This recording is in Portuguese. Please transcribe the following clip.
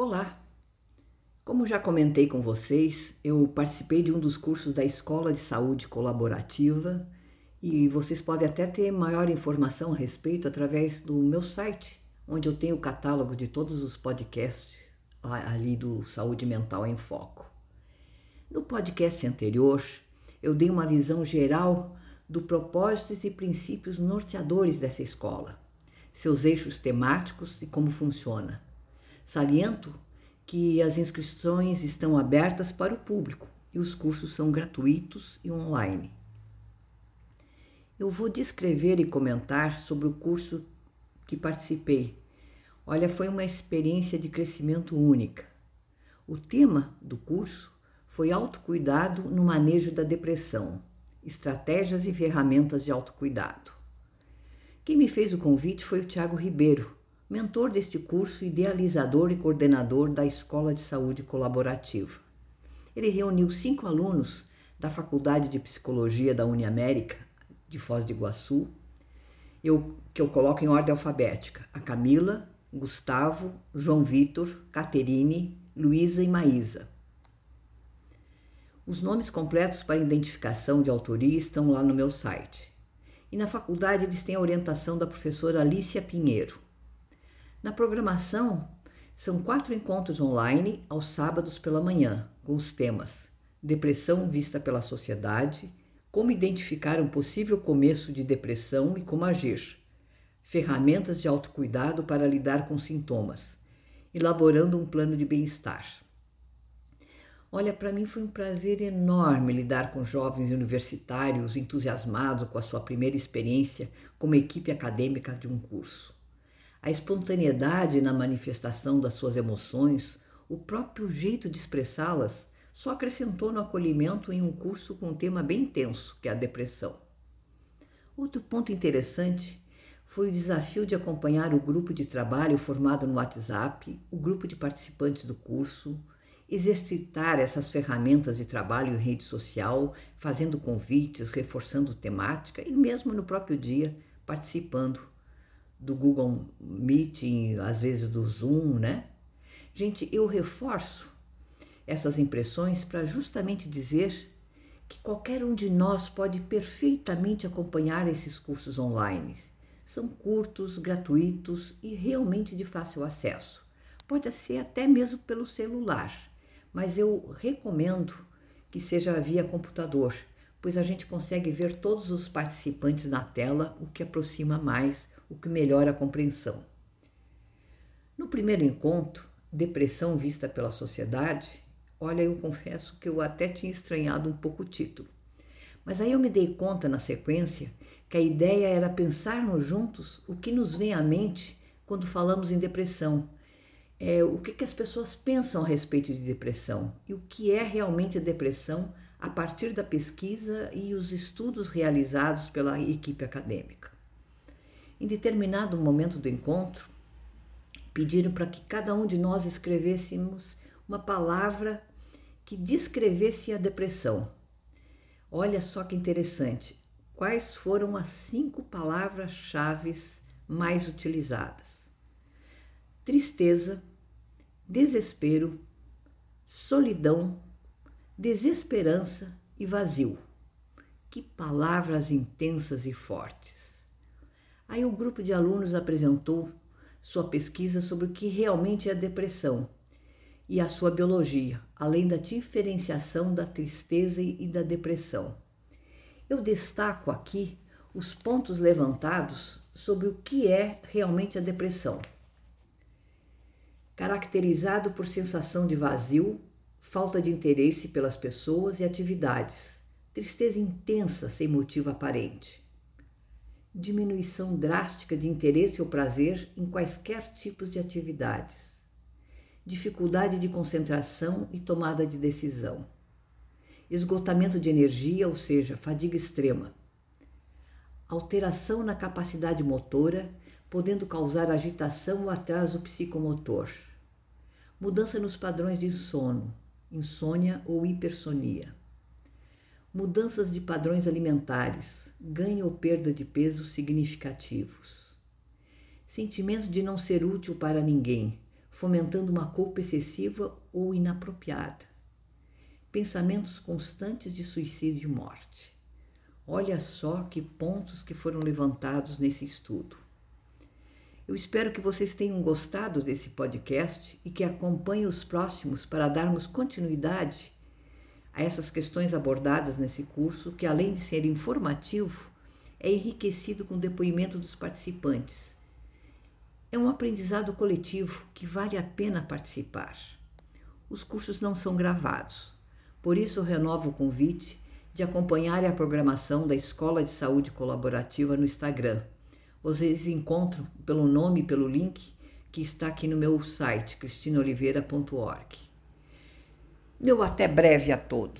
Olá! Como já comentei com vocês, eu participei de um dos cursos da Escola de Saúde Colaborativa e vocês podem até ter maior informação a respeito através do meu site, onde eu tenho o catálogo de todos os podcasts ali do Saúde Mental em Foco. No podcast anterior, eu dei uma visão geral do propósitos e princípios norteadores dessa escola, seus eixos temáticos e como funciona. Saliento que as inscrições estão abertas para o público e os cursos são gratuitos e online. Eu vou descrever e comentar sobre o curso que participei. Olha, foi uma experiência de crescimento única. O tema do curso foi autocuidado no manejo da depressão, estratégias e ferramentas de autocuidado. Quem me fez o convite foi o Tiago Ribeiro, mentor deste curso, idealizador e coordenador da Escola de Saúde Colaborativa. Ele reuniu cinco alunos da Faculdade de Psicologia da Uniamérica, de Foz do Iguaçu, eu, que eu coloco em ordem alfabética: a Camila, Gustavo, João Vitor, Caterine, Luísa e Maísa. Os nomes completos para identificação de autoria estão lá no meu site. E na faculdade eles têm a orientação da professora Alicia Pinheiro. Na programação, são quatro encontros online aos sábados pela manhã, com os temas Depressão vista pela sociedade, como identificar um possível começo de depressão e como agir, ferramentas de autocuidado para lidar com sintomas, elaborando um plano de bem-estar. Olha, para mim foi um prazer enorme lidar com jovens universitários entusiasmados com a sua primeira experiência como equipe acadêmica de um curso. A espontaneidade na manifestação das suas emoções, o próprio jeito de expressá-las, só acrescentou no acolhimento em um curso com um tema bem tenso, que é a depressão. Outro ponto interessante foi o desafio de acompanhar o grupo de trabalho formado no WhatsApp, o grupo de participantes do curso, exercitar essas ferramentas de trabalho em rede social, fazendo convites, reforçando temática e mesmo no próprio dia participando do Google Meeting, às vezes do Zoom, né? Gente, eu reforço essas impressões para justamente dizer que qualquer um de nós pode perfeitamente acompanhar esses cursos online. São curtos, gratuitos e realmente de fácil acesso. Pode ser até mesmo pelo celular, mas eu recomendo que seja via computador, pois a gente consegue ver todos os participantes na tela, o que aproxima mais o que melhora a compreensão. No primeiro encontro, Depressão Vista pela Sociedade, olha, eu confesso que eu até tinha estranhado um pouco o título. Mas aí eu me dei conta na sequência que a ideia era pensarmos juntos o que nos vem à mente quando falamos em depressão. É, o que, que as pessoas pensam a respeito de depressão e o que é realmente a depressão a partir da pesquisa e os estudos realizados pela equipe acadêmica. Em determinado momento do encontro, pediram para que cada um de nós escrevêssemos uma palavra que descrevesse a depressão. Olha só que interessante. Quais foram as cinco palavras-chave mais utilizadas? Tristeza, desespero, solidão, desesperança e vazio. Que palavras intensas e fortes. Aí o grupo de alunos apresentou sua pesquisa sobre o que realmente é depressão e a sua biologia, além da diferenciação da tristeza e da depressão. Eu destaco aqui os pontos levantados sobre o que é realmente a depressão. Caracterizado por sensação de vazio, falta de interesse pelas pessoas e atividades, tristeza intensa sem motivo aparente diminuição drástica de interesse ou prazer em quaisquer tipos de atividades, dificuldade de concentração e tomada de decisão, esgotamento de energia, ou seja, fadiga extrema, alteração na capacidade motora, podendo causar agitação ou atraso psicomotor, mudança nos padrões de sono, insônia ou hipersonia mudanças de padrões alimentares, ganho ou perda de peso significativos, sentimento de não ser útil para ninguém, fomentando uma culpa excessiva ou inapropriada. Pensamentos constantes de suicídio e morte. Olha só que pontos que foram levantados nesse estudo. Eu espero que vocês tenham gostado desse podcast e que acompanhem os próximos para darmos continuidade a essas questões abordadas nesse curso, que além de ser informativo, é enriquecido com o depoimento dos participantes. É um aprendizado coletivo que vale a pena participar. Os cursos não são gravados, por isso renovo o convite de acompanhar a programação da Escola de Saúde Colaborativa no Instagram. Vocês encontram pelo nome e pelo link que está aqui no meu site, cristinaoliveira.org. Meu até breve a todos.